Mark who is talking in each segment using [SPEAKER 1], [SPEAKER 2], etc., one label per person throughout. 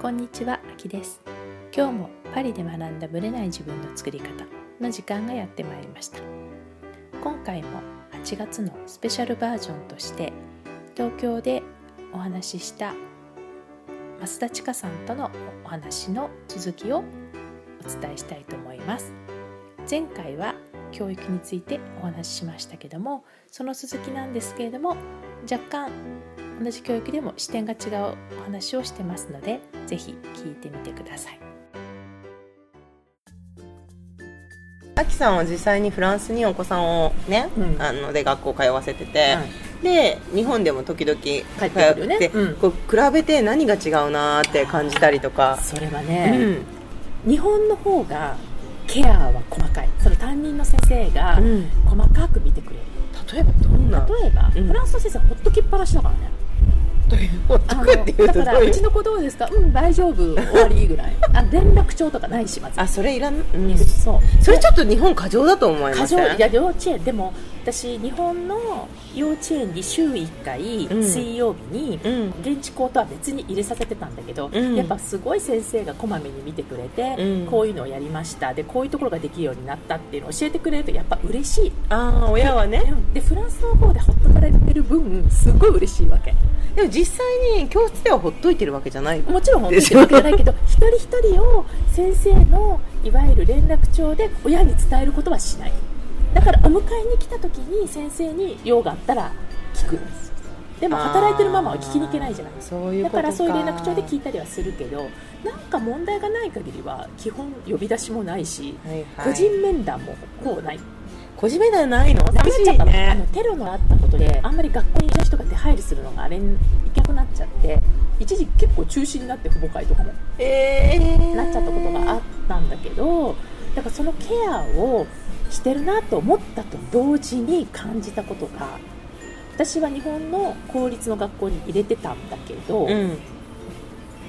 [SPEAKER 1] こんにちは、あきです。今日もパリで学んだブレない自分の作り方の時間がやってまいりました。今回も8月のスペシャルバージョンとして東京でお話しした増田千佳さんとのお話の続きをお伝えしたいと思います。前回は教育についてお話ししましたけどもその続きなんですけれども若干同じ教育でも視点が違うお話をしてますのでぜひ聞いてみてください。
[SPEAKER 2] あきさんは実際にフランスにお子さんをね、
[SPEAKER 1] うん。
[SPEAKER 2] あので学校通わせてて、で日本でも時々通って
[SPEAKER 1] ね。うん。
[SPEAKER 2] こう比べて何が違うなーって感じたりとか、
[SPEAKER 1] それは
[SPEAKER 2] う
[SPEAKER 1] ね、
[SPEAKER 2] ん。
[SPEAKER 1] 日本の方がケアは細かい。その担任の先生が
[SPEAKER 2] うん。
[SPEAKER 1] 細かく見てくれる、
[SPEAKER 2] 例えばどんな？
[SPEAKER 1] 例えば、
[SPEAKER 2] うん。
[SPEAKER 1] フランスの先生はほっときっぱなしだからねだからうちの子どうですか？うん大丈夫。終わりぐらい。あ連絡帳とかないしまず。
[SPEAKER 2] あそれいらん、うん、
[SPEAKER 1] そう。
[SPEAKER 2] それちょっと日本過剰だと思いません？
[SPEAKER 1] 過剰。いや幼稚園。でも私日本の幼稚園に週1回、
[SPEAKER 2] うん。
[SPEAKER 1] 水曜日に
[SPEAKER 2] うん。
[SPEAKER 1] 現地校とは別に入れさせてたんだけど、
[SPEAKER 2] うん。
[SPEAKER 1] やっぱすごい先生がこまめに見てくれて、
[SPEAKER 2] うん。
[SPEAKER 1] こういうのをやりました。でこういうところができるようになったっていうのを教えてくれるとやっぱ嬉しい。
[SPEAKER 2] ああ親はね。
[SPEAKER 1] うん。でフランスの方でほっとかれてる分すごい嬉しいわけ。
[SPEAKER 2] でも実際に教室ではほっといてるわけじゃない。
[SPEAKER 1] もちろん本当にってわけじゃないけど 一人一人を先生のいわゆる連絡帳で親に伝えることはしないだからお迎えに来た時に先生に用があったら聞く。でも働いてるママは聞きに行けないじゃない。
[SPEAKER 2] そういう
[SPEAKER 1] だからそういう連絡帳で聞いたりはするけどなんか問題がない限りは基本呼び出しもないし、
[SPEAKER 2] はいはい。
[SPEAKER 1] 個人面談もほぼない。
[SPEAKER 2] 個人面談ないの？寂しい
[SPEAKER 1] ちゃったの,、あ
[SPEAKER 2] ね。
[SPEAKER 1] のテロのあったことであんまり学校にいた人が手配りするのがあれに行けなくなっちゃって一時結構中止になって父母会とかも
[SPEAKER 2] えー、
[SPEAKER 1] なっちゃったことがあったんだけどだからそのケアをしてるなと思ったと同時に感じたことが私は日本の公立の学校に入れてたんだけど、
[SPEAKER 2] うん。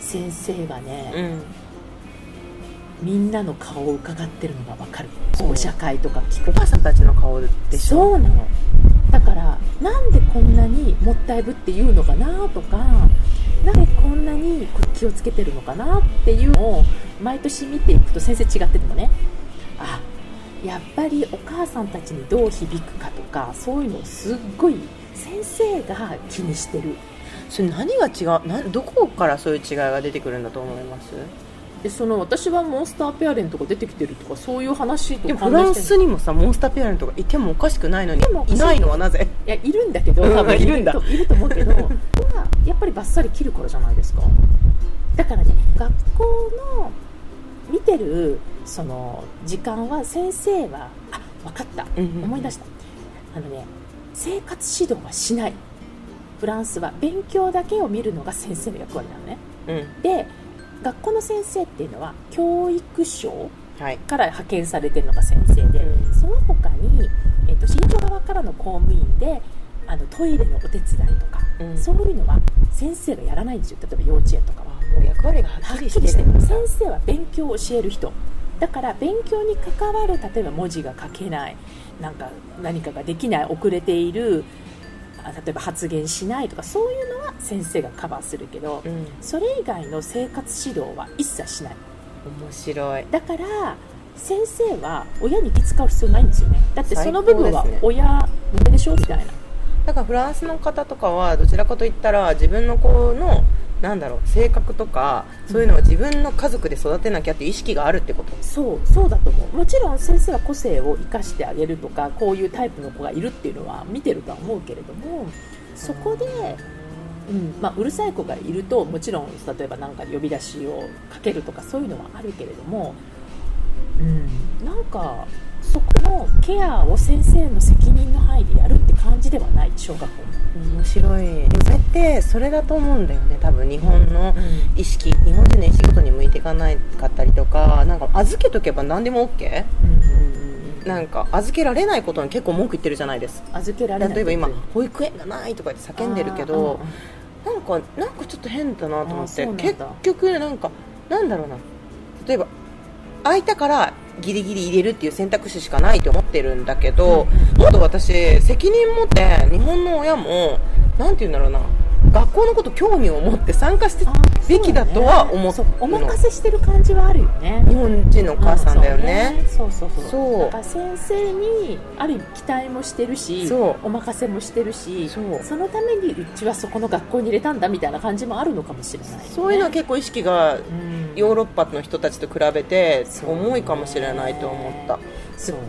[SPEAKER 1] 先生がね、
[SPEAKER 2] うん。
[SPEAKER 1] みんなの顔を伺ってるのが分かる。
[SPEAKER 2] そう。
[SPEAKER 1] 保者会とか聞く。
[SPEAKER 2] お母さんたちの顔でしょ
[SPEAKER 1] そうなの。だからなんでこんなにもったいぶって言うのかなとかなんでこんなにこ気をつけてるのかなっていうのを毎年見ていくと先生違っててもねあやっぱりお母さんたちにどう響くかとかそういうのをすっごい先生が気にしてる。
[SPEAKER 2] それ何が違うなどこからそういう違いが出てくるんだと思います？
[SPEAKER 1] でその私はモンスターペアレントが出てきてるとかそういう話と
[SPEAKER 2] でもフランスにもさモンスターペアレントがいてもおかしくないのにいないのはなぜ？
[SPEAKER 1] いやいるんだけど
[SPEAKER 2] うん
[SPEAKER 1] 多分
[SPEAKER 2] いるんだ
[SPEAKER 1] といると思うけどはやっぱりバッサリ切るからじゃないですか。だからね学校の見てるその時間は先生はあ分かった。
[SPEAKER 2] うんうん
[SPEAKER 1] 思い出した。あのね生活指導はしない。フランスは勉強だけを見るのが先生の役割なのね。
[SPEAKER 2] うん。
[SPEAKER 1] で学校の先生っていうのは教育省
[SPEAKER 2] はい。
[SPEAKER 1] から派遣されてるのが先生で、
[SPEAKER 2] うん。
[SPEAKER 1] その他に、えっと、新庄側からの公務員であのトイレのお手伝いとか、
[SPEAKER 2] うん。
[SPEAKER 1] そういうのは先生がやらないんですよ。例えば幼稚園とかは。
[SPEAKER 2] もう役割がは
[SPEAKER 1] はっ
[SPEAKER 2] っきり
[SPEAKER 1] しててる。先生は勉強を教える人だから勉強に関わる例えば文字が書けないなんか何かができない遅れているあ例えば発言しないとかそういうのは先生がカバーするけど、
[SPEAKER 2] うん。
[SPEAKER 1] それ以外の生活指導は一切しない。
[SPEAKER 2] 面白い。
[SPEAKER 1] だから先生は親に気使う必要ないんですよね。だってその部分は親の手でしょ？みたいな。
[SPEAKER 2] だからフランスの方とかはどちらかといったら自分の子のなんだろう性格とかそういうのを自分の家族で育てなきゃっていう意識があるってこと？
[SPEAKER 1] そうそうだと思う。もちろん先生は個性を生かしてあげるとかこういうタイプの子がいるっていうのは見てるとは思うけれどもそこで、うんまあ、うるさい子がいるともちろん例えば何か呼び出しをかけるとかそういうのはあるけれども、うん、なんかそこのケアを先生の責任の範囲でやるって感じではない小学校。も。
[SPEAKER 2] 面白い。でもそれってそれだと思うんだよね多分日本の意識日本人の意識ごとに向いていかないかったりとかなんか預けとけば何でも OK なんか預けられないことに結構文句言ってるじゃないです
[SPEAKER 1] 預けられない
[SPEAKER 2] 例えば今保育園がないとか言って叫んでるけどなんかなんかちょっと変だなと思って結局なんかなんだろうな。例えば空いたからギリギリ入れるっていう選択肢しかないと思ってるんだけど、
[SPEAKER 1] うん
[SPEAKER 2] もっと私責任持って日本の親もなんて言うんだろうな学校のこと興味を持って参加してべきだとは思って、
[SPEAKER 1] ね、お任せしてる感じはあるよね。
[SPEAKER 2] 日本人のお母さんだよね,、
[SPEAKER 1] そうそうそうそう。だから先生にある意味期待もしてるしお任せもしてるしそのためにうちはそこの学校に入れたんだみたいな感じもあるのかもしれない、ね、
[SPEAKER 2] そういうのは結構意識がヨーロッパの人たちと比べて重いかもしれないと思った。
[SPEAKER 1] そうね。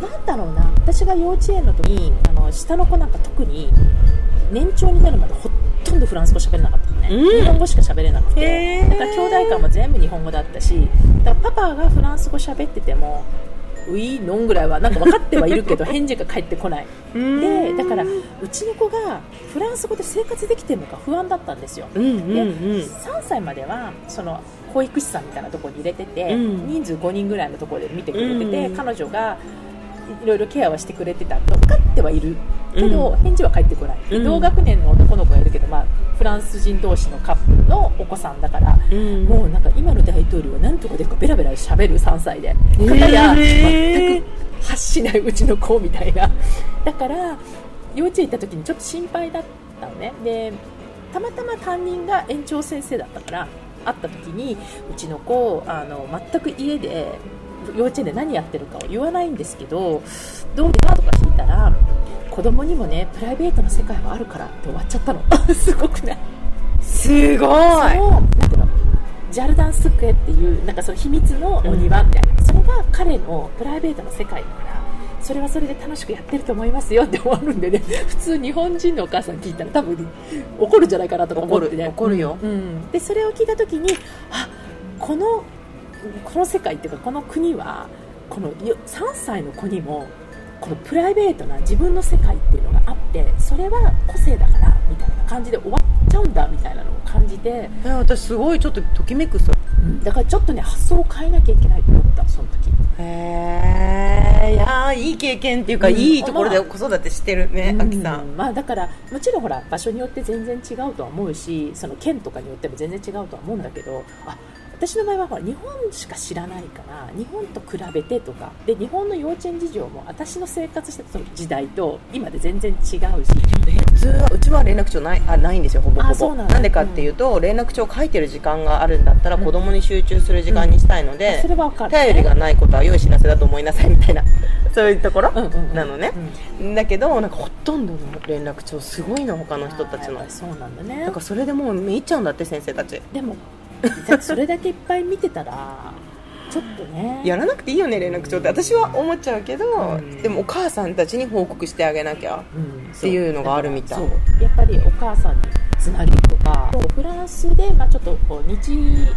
[SPEAKER 1] なんだろうな。私が幼稚園の時にあの下の子なんか特に年長になるまでほとんどフランス語喋れなかったのね、うん、日本語しか喋れなくて。だから兄弟間も全部日本語だったしだからパパがフランス語喋っててもウィーノンぐらいはなんか分かってはいるけど 返事が返ってこない。でだからうちの子がフランス語で生活できてるのか不安だったんですよ、うんうんうん、で3歳まではその保育士さんみたいなところに入れてて、うん、人数5人ぐらいのところで見てくれてて、うんうん、彼女がいろいろケアはしてくれてたと分かってはいるけど、返事は返ってこない、うん、同学年の男の子がいるけど、まあ、フランス人同士のカップルのお子さんだから、うん、もうなんか今の大統領は何とかでかベラベラしゃべる3歳で。かたや全く発しないうちの子みたいな。だから幼稚園行った時にちょっと心配だったのね。でたまたま担任が園長先生だったから会った時にうちの子あの全く家で幼稚園で何やってるかを言わないんですけどどうですかとか聞いたら子供にもねプライベートな世界はあるからって終わっちゃったの。すごくない？
[SPEAKER 2] すごい。そう。
[SPEAKER 1] なんていうの？ジャルダンスクエっていうなんかその秘密のお庭みたいな、うん、それが彼のプライベートな世界だからそれはそれで楽しくやってると思いますよって終わるんでね。普通日本人のお母さん聞いたら多分怒るんじゃないかなとか思ってね。
[SPEAKER 2] 怒るよ、
[SPEAKER 1] うん、でそれを聞いた時にあこのこの世界っていうかこの国はこの3歳の子にもこのプライベートな自分の世界っていうのがあってそれは個性だからみたいな感じで終わっちゃうんだみたいなのを感じて
[SPEAKER 2] 私すごいちょっとときめくそれ、
[SPEAKER 1] うん、だからちょっとね発想を変えなきゃいけないと思ったその時
[SPEAKER 2] へえいやいい経験っていうか、うん、いいところで子育てしてるね、あきさん、
[SPEAKER 1] まあ、だからもちろんほら場所によって全然違うとは思うしその県とかによっても全然違うとは思うんだけどあ私の場合はほら日本しか知らないから日本と比べてとかで日本の幼稚園事情も私の生活してた時代と今で全然違うし。
[SPEAKER 2] 普通はうちは連絡帳ないあないんですよほぼほぼ。なんでかっていうと、うん、連絡帳書いてる時間があるんだったら、子供に集中する時間にしたいので、うん、それはかる、頼りがないことは良い知らせだと思いなさいみたいな。そういうところ、なのね、だけどなんかほとんどの連絡帳すごいの他の人たちの。
[SPEAKER 1] そうなんだね。
[SPEAKER 2] だからそれでもう見入っちゃうんだって先生たち。
[SPEAKER 1] でもそれだけいっぱい見てたらちょっとね。
[SPEAKER 2] やらなくていいよね連絡帳って。私は思っちゃうけど、うん、でもお母さんたちに報告してあげなきゃっていうのがあるみたい、
[SPEAKER 1] う。ん、やっぱりお母さんにつなぎとかフランスで、まあ、ちょっとこう日日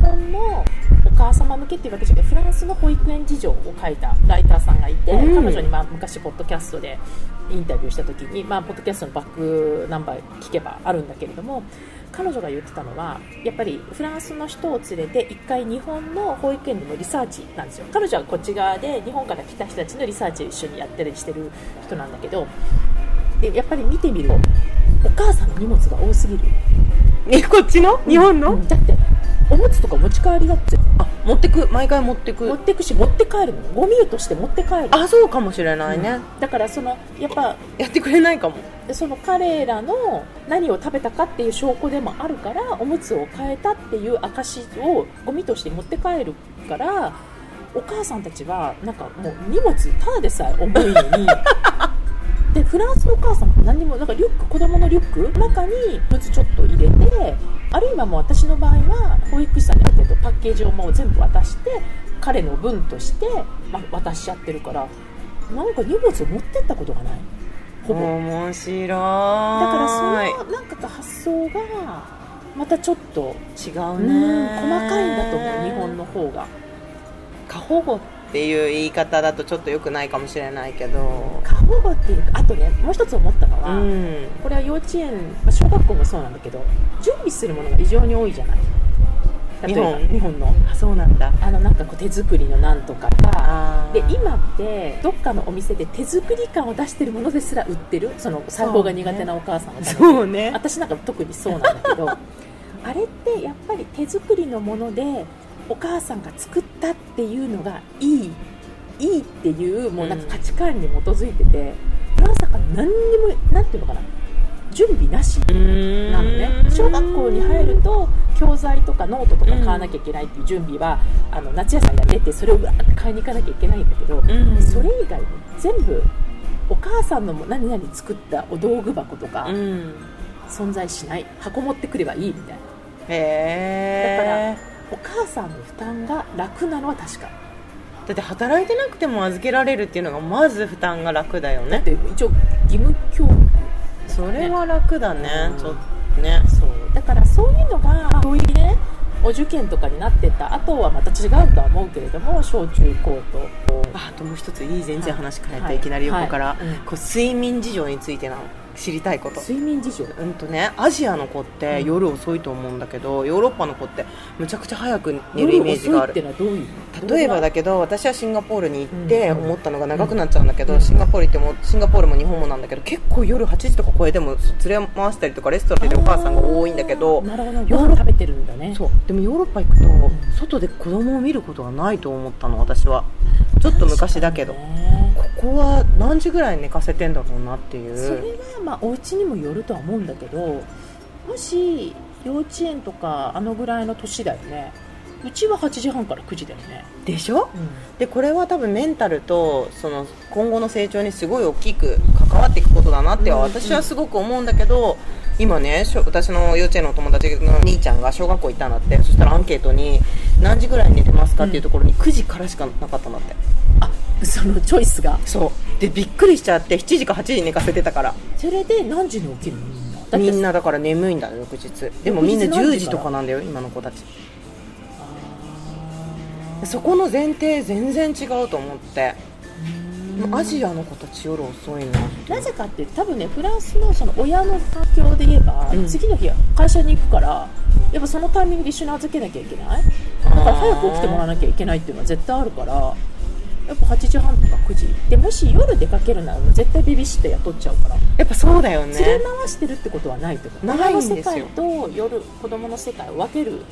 [SPEAKER 1] 本のお母様向けっていうわけじゃなくてフランスの保育園事情を書いたライターさんがいて、うん、彼女にまあ昔ポッドキャストでインタビューした時に、まあ、ポッドキャストのバックナンバー聞けばあるんだけれども彼女が言ってたのはやっぱりフランスの人を連れて1回日本の保育園でもリサーチなんですよ。彼女はこっち側で日本から来た人たちのリサーチを一緒にやったりしてる人なんだけどでやっぱり見てみるとお母さんの荷物が多すぎる。
[SPEAKER 2] えこっちの？日本の、
[SPEAKER 1] うん、だっておむつとか持ち帰りだって。
[SPEAKER 2] あ持ってく。毎回持ってく。
[SPEAKER 1] 持ってくし持って帰るの。ゴミとして持って帰る。
[SPEAKER 2] あそうかもしれないね、うん、
[SPEAKER 1] だからそのやっぱ
[SPEAKER 2] やってくれないかも。
[SPEAKER 1] その彼らの何を食べたかっていう証拠でもあるからおむつを変えたっていう証をゴミとして持って帰るからお母さんたちはなんかもう荷物ただでさえ重いのにでフランスのお母さんも何にもなんかリュック子供のリュック中にむつちょっと入れてあるいはもう私の場合は保育士さんにある程度パッケージをもう全部渡して彼の分として、ま渡しちゃってるからなんか荷物を持ってったことがない。
[SPEAKER 2] ほぼ。面白い。だ
[SPEAKER 1] からそのなんか発想がまたちょっと
[SPEAKER 2] 違うね。
[SPEAKER 1] 細かいんだと思う日本の方が。
[SPEAKER 2] 過保護っていう言い方だとちょっと良くないかもしれないけど。
[SPEAKER 1] 過保護っていうかあとねもう一つ思ったのは、うん、これは幼稚園小学校もそうなんだけど準備するものが異常に多いじゃない？
[SPEAKER 2] 日本。
[SPEAKER 1] 日本の。
[SPEAKER 2] あそうなんだ。
[SPEAKER 1] あのなんかこう手作りのなんとか。がで今ってどっかのお店で手作り感を出してるものですら売ってるその裁縫が苦手なお母さんの
[SPEAKER 2] そうね。
[SPEAKER 1] 私なんか特にそうなんだけど あれってやっぱり手作りのものでお母さんが作ったっていうのがいいいいっていうもうなんか価値観に基づいてて、まさか何にもなんていうのかな準備なしなのね。小学校に入ると教材とかノートとか買わなきゃいけないっていう準備は、あの夏休みが出てそれをわーって買いに行かなきゃいけないんだけど、それ以外に全部お母さんの何々作ったお道具箱とか存在しない。箱持ってくればいいみたいな。
[SPEAKER 2] へ
[SPEAKER 1] だからお母さんの負担が楽なのは確か。
[SPEAKER 2] だって働いてなくても預けられるっていうのがまず負担が楽だよね。
[SPEAKER 1] だって一応義務教育。
[SPEAKER 2] それは楽だね、
[SPEAKER 1] うん。
[SPEAKER 2] ちょっとね。
[SPEAKER 1] そう。だからそういうのが教育ねお受験とかになってった後はまた違うとは思うけれども小中高と
[SPEAKER 2] ああともう一ついい全然話変え
[SPEAKER 1] はい。
[SPEAKER 2] ていきなり横から、
[SPEAKER 1] はい。うん。
[SPEAKER 2] こう睡眠事情についてなの知りたいこと。
[SPEAKER 1] 睡眠事情。
[SPEAKER 2] うんとねアジアの子って夜遅いと思うんだけど、ヨーロッパの子ってむちゃくちゃ早く寝るイメージがある。例えばだ
[SPEAKER 1] け
[SPEAKER 2] けど私はシンガポールに行って
[SPEAKER 1] うん。
[SPEAKER 2] 思ったのが長くなっちゃうんだけど、シンガポール行ってもシンガポールも日本もなんだけど結構夜8時とか超えても連れ回したりとかレストランでお母さんが多いんだけど
[SPEAKER 1] なるほど。ご飯食べてるんだね。
[SPEAKER 2] そう。でもヨーロッパ行くと外で子供を見ることがないと思ったの私はちょっと昔だけど、
[SPEAKER 1] ね
[SPEAKER 2] ここは何時ぐらい寝かせてんだろうなっていう。
[SPEAKER 1] それはまあお家にもよるとは思うんだけどもし幼稚園とかあのぐらいの年だよね。うちは8時半から9時だよね、
[SPEAKER 2] でしょ？でこれは多分メンタルとその今後の成長にすごい大きく関わっていくことだなって
[SPEAKER 1] うん
[SPEAKER 2] 私はすごく思うんだけど、今ねしょ私の幼稚園のお友達の兄ちゃんが小学校行ったんだって。そしたらアンケートに何時ぐらいに寝てますかっていうところに9時からしかなかったんだって。
[SPEAKER 1] あそのチョイスが。
[SPEAKER 2] そう。でびっくりしちゃって7時か8時に寝かせてたから。
[SPEAKER 1] それで何時に起きるの？みんなだって
[SPEAKER 2] みんなだから眠いんだよ翌日。でもみんな
[SPEAKER 1] 翌日何時から
[SPEAKER 2] ？10時とかなんだよ今の子たち。そこの前提全然違うと思って。
[SPEAKER 1] うん。
[SPEAKER 2] アジアの子たち夜遅いな
[SPEAKER 1] なぜかって多分ねフランスのその親の環境で言えば、
[SPEAKER 2] うん。
[SPEAKER 1] 次の日会社に行くからやっぱそのタイミングで一緒に預けなきゃいけない？だから早く起きてもらわなきゃいけないっていうのは絶対あるからやっぱ8時半とか9時。でもし夜出かけるならもう絶対ベビーシッター雇っちゃうから。
[SPEAKER 2] やっぱそうだよね。
[SPEAKER 1] 連れ回してるってことはないと思う
[SPEAKER 2] ない
[SPEAKER 1] の
[SPEAKER 2] ですよ。
[SPEAKER 1] 世界と夜子供の世界を分ける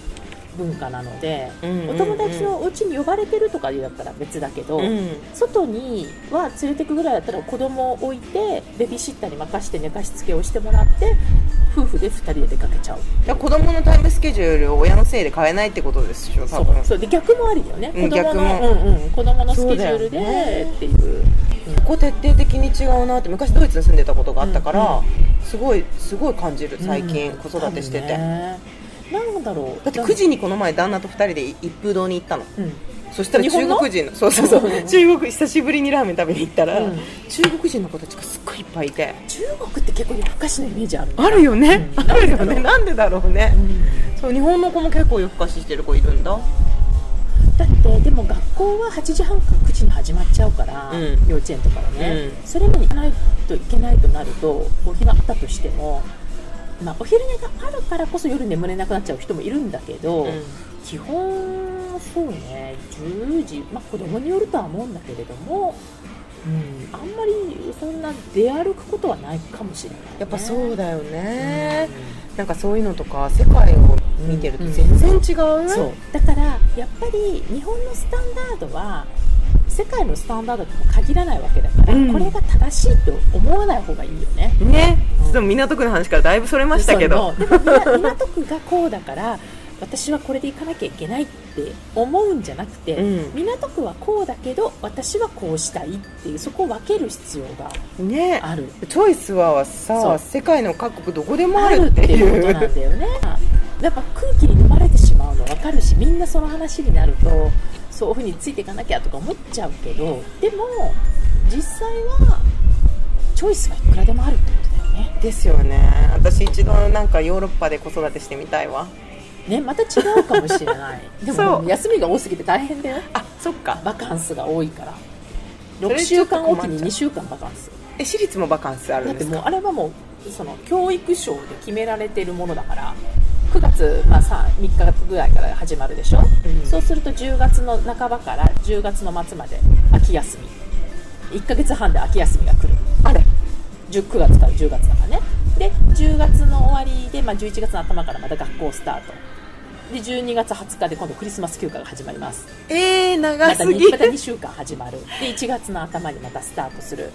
[SPEAKER 1] 文化なので、お友達のお家に呼ばれてるとかだったら別だけど、
[SPEAKER 2] うん。
[SPEAKER 1] 外には連れてくぐらいだったら子供を置いてベビーシッターに任して寝かしつけをしてもらって夫婦で2人で出かけちゃう。
[SPEAKER 2] 子供のタイムスケジュールを親のせいで変えないってことですよ
[SPEAKER 1] そう
[SPEAKER 2] 多分。
[SPEAKER 1] そうで逆もありだよね、
[SPEAKER 2] うん
[SPEAKER 1] 子供のうんうん、子供のスケジュールで
[SPEAKER 2] ね。
[SPEAKER 1] っていう。
[SPEAKER 2] ここ徹底的に違うなって昔ドイツに住んでたことがあったから、
[SPEAKER 1] うん
[SPEAKER 2] すごいすごい感じる最近、
[SPEAKER 1] うん。
[SPEAKER 2] 子育てしてて、
[SPEAKER 1] なんだろう。
[SPEAKER 2] だって9時にこの前旦那と2人で一風堂に行ったの。
[SPEAKER 1] うん。
[SPEAKER 2] そしたら中国人の。そうそうそう。
[SPEAKER 1] うん。
[SPEAKER 2] 中国久しぶりにラーメン食べに行ったら、
[SPEAKER 1] うん。
[SPEAKER 2] 中国人の子たちがすっごいいっぱいいて。
[SPEAKER 1] 中国って結構夜更かしのイメージある。
[SPEAKER 2] あるよね、
[SPEAKER 1] うん。
[SPEAKER 2] あるよね。なんでだろう。ね。
[SPEAKER 1] う、ん。
[SPEAKER 2] そう日本の子も結構夜更かししてる子いるんだ。
[SPEAKER 1] だってでも学校は8時半か9時に始まっちゃうから、
[SPEAKER 2] うん。
[SPEAKER 1] 幼稚園とかはね、
[SPEAKER 2] うん。
[SPEAKER 1] それまで行かないといけないとなるとお昼あったとしても、まあ、お昼寝があるからこそ夜眠れなくなっちゃう人もいるんだけど、
[SPEAKER 2] うん。
[SPEAKER 1] 基本そうね10時、まあ、子供によるとは思うんだけれども、うん、あんまりそんな出歩くことはないかもしれない、ね、
[SPEAKER 2] やっぱそうだよね、
[SPEAKER 1] うん。
[SPEAKER 2] なんかそういうのとか世界を見てると全然違う、
[SPEAKER 1] そう。だからやっぱり日本のスタンダードは世界のスタンダードとも限らないわけだから、
[SPEAKER 2] うん。
[SPEAKER 1] これが正しいと思わない方がいいよね。
[SPEAKER 2] ね、
[SPEAKER 1] うん。
[SPEAKER 2] ちょっと港区の話からだいぶそれましたけど。
[SPEAKER 1] でも港区がこうだから私はこれで行かなきゃいけないって思うんじゃなくて、
[SPEAKER 2] うん。
[SPEAKER 1] 港区はこうだけど私はこうしたいっていうそこを分ける必要が
[SPEAKER 2] ね。
[SPEAKER 1] ある。
[SPEAKER 2] チョイスはさ世界の各国どこでもあ
[SPEAKER 1] あ
[SPEAKER 2] るっ
[SPEAKER 1] てていう。こと
[SPEAKER 2] う
[SPEAKER 1] なんだよね。やっぱ空気に飲まれてしまうの分かるしみんなその話になるとそういうふうについていかなきゃとか思っちゃうけどでも実際はチョイスはいくらでもあるってことだよね。
[SPEAKER 2] ですよね。私一度なんかヨーロッパで子育てしてみたいわ。
[SPEAKER 1] ねまた違うかもしれない。でも休みが多すぎて大変だよ
[SPEAKER 2] あそっか。
[SPEAKER 1] バカンスが多いから。
[SPEAKER 2] それ
[SPEAKER 1] 6週間おきに
[SPEAKER 2] ちょっと困っちゃう。
[SPEAKER 1] 2週間バカンス。
[SPEAKER 2] え私立もバカンスある
[SPEAKER 1] だってもう
[SPEAKER 2] んですか
[SPEAKER 1] あれはもうその教育省で決められてるものだから9月、まあ、さ3日ぐらいから始まるでしょ、
[SPEAKER 2] うん。
[SPEAKER 1] そうすると10月の半ばから10月の末まで秋休み。1ヶ月半で秋休みが来る。
[SPEAKER 2] あれ
[SPEAKER 1] ？10 9月から10月だからね。で10月の終わりで、まあ、11月の頭からまた学校スタート。で12月20日で今度クリスマス休暇が始まります。
[SPEAKER 2] えー、
[SPEAKER 1] また
[SPEAKER 2] 長すぎ
[SPEAKER 1] 2, また2週間始まる。で1月の頭にまたスタートする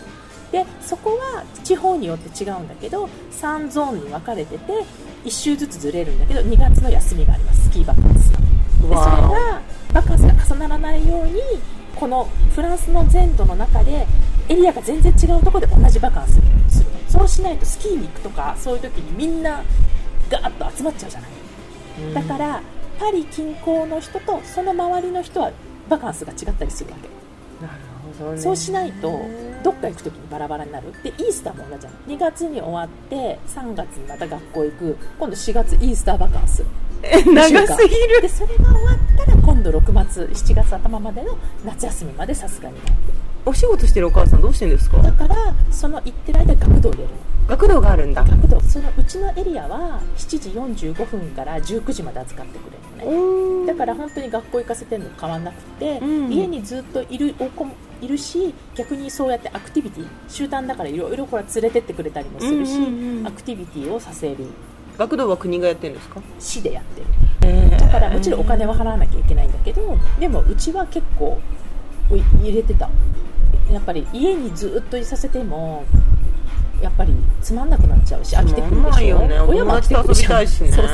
[SPEAKER 1] でそこは地方によって違うんだけど3ゾーンに分かれてて1週ずつずれるんだけど2月の休みがあります。スキーバカンスがでそれがバカンスが重ならないようにこのフランスの全土の中でエリアが全然違うところで同じバカンスにするそうしないとスキーに行くとかそういう時にみんなガーッと集まっちゃうじゃない、うん、だからパリ近郊の人とその周りの人はバカンスが違ったりするわけそうしないとどっか行く時にバラバラになる。でイースターも同じじゃん。2月に終わって3月にまた学校行く。今度4月イースターバカンス。
[SPEAKER 2] 長すぎる。
[SPEAKER 1] でそれが終わったら今度6月7月頭までの夏休みまでさすがに
[SPEAKER 2] お仕事してるお母さんどうしてんですか？
[SPEAKER 1] だからその行ってる間学童を入れる。
[SPEAKER 2] 学童があるんだ。
[SPEAKER 1] 学童。そのうちのエリアは7時45分から19時まで預かってくれるのね。だから本当に学校行かせてるの変わんなくて、うん、家にずっといるお子いるし逆にそうやってアクティビティ集団だからいろいろこれ連れてってくれたりもするし、うんうんうん、アクティビティをさせる。
[SPEAKER 2] 学童は国がやってるんですか？
[SPEAKER 1] 市でやってる、えー、だからもちろんお金は払わなきゃいけないんだけどでもうちは結構入れてた。やっぱり家にずっといさせてもやっぱりつまんなくなっちゃうし飽きてくるでしょ、
[SPEAKER 2] ね、親も飽きてくるし、ね、そう
[SPEAKER 1] そう。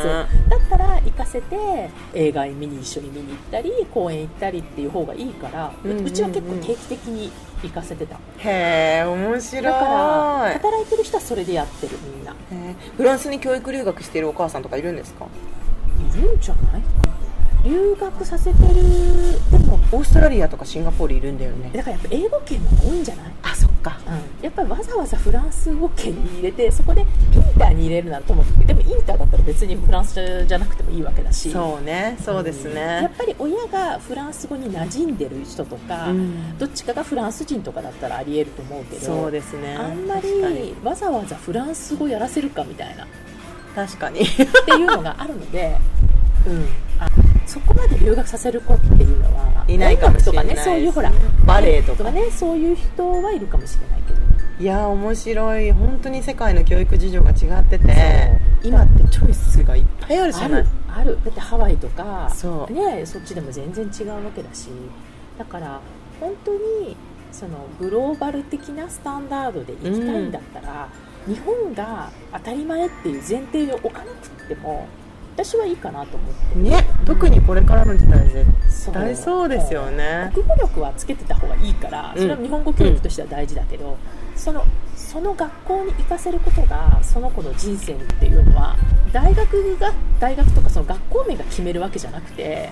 [SPEAKER 1] だったら行かせて映画見に一緒に見に行ったり公園行ったりっていう方がいいから、うんうんうん、うちは結構定期的に行かせてた。
[SPEAKER 2] へえ面白い。だ
[SPEAKER 1] から働いてる人はそれでやってるみんな。
[SPEAKER 2] フランスに教育留学してるお母さんとかいるんですか？
[SPEAKER 1] いるんじゃない？留学させてる。
[SPEAKER 2] でもオーストラリアとかシンガポールいるんだよね。
[SPEAKER 1] だからやっぱ英語圏の多いんじゃわざわざフランス語圏に入れてそこでインターに入れるならともかくでもインターだったら別にフランスじゃなくてもいいわけだし。
[SPEAKER 2] そうねそうですね、うん、
[SPEAKER 1] やっぱり親がフランス語に馴染んでる人とか、うん、どっちかがフランス人とかだったらありえると思うけど
[SPEAKER 2] そうですね。
[SPEAKER 1] あんまりわざわざフランス語やらせるかみたいな。
[SPEAKER 2] 確かに。
[SPEAKER 1] っていうのがあるので、うん、あそこまで留学させる子っていうのはい
[SPEAKER 2] ないかもしれない、
[SPEAKER 1] ね、そういうほら
[SPEAKER 2] バレエとか
[SPEAKER 1] ねそういう人はいるかもしれない
[SPEAKER 2] いや面白い。本当に世界の教育事情が違ってて今ってチョイスがいっぱいあるじゃない。
[SPEAKER 1] あるだってハワイとかそ,、ね、そっちでも全然違うわけだし。だから本当にそのグローバル的なスタンダードでいきたいんだったら、うん、日本が当たり前っていう前提を置かなくても私はいいかなと思って。
[SPEAKER 2] ね、うん、特にこれからの時代絶対そうですよね。
[SPEAKER 1] 国語力はつけてた方がいいからそれは日本語教育としては大事だけど、うん、そのその学校に行かせることがその子の人生っていうのは大学が大学とかその学校名が決めるわけじゃなくて、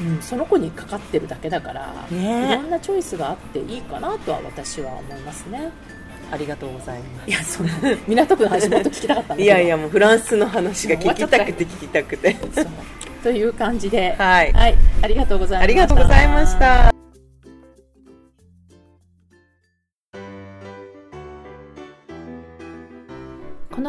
[SPEAKER 1] うん、その子にかかってるだけだから、ね、いろんなチョイスがあっていいかなとは私は思いますね。
[SPEAKER 2] ありがとうございま
[SPEAKER 1] す。いやその港区の話もっと聞きたかったん
[SPEAKER 2] だいやいやもうフランスの話が聞きたくて聞きたくて。
[SPEAKER 1] という感じで、
[SPEAKER 2] はい、
[SPEAKER 1] はい、ありがとうございました。あ
[SPEAKER 2] りがとうございました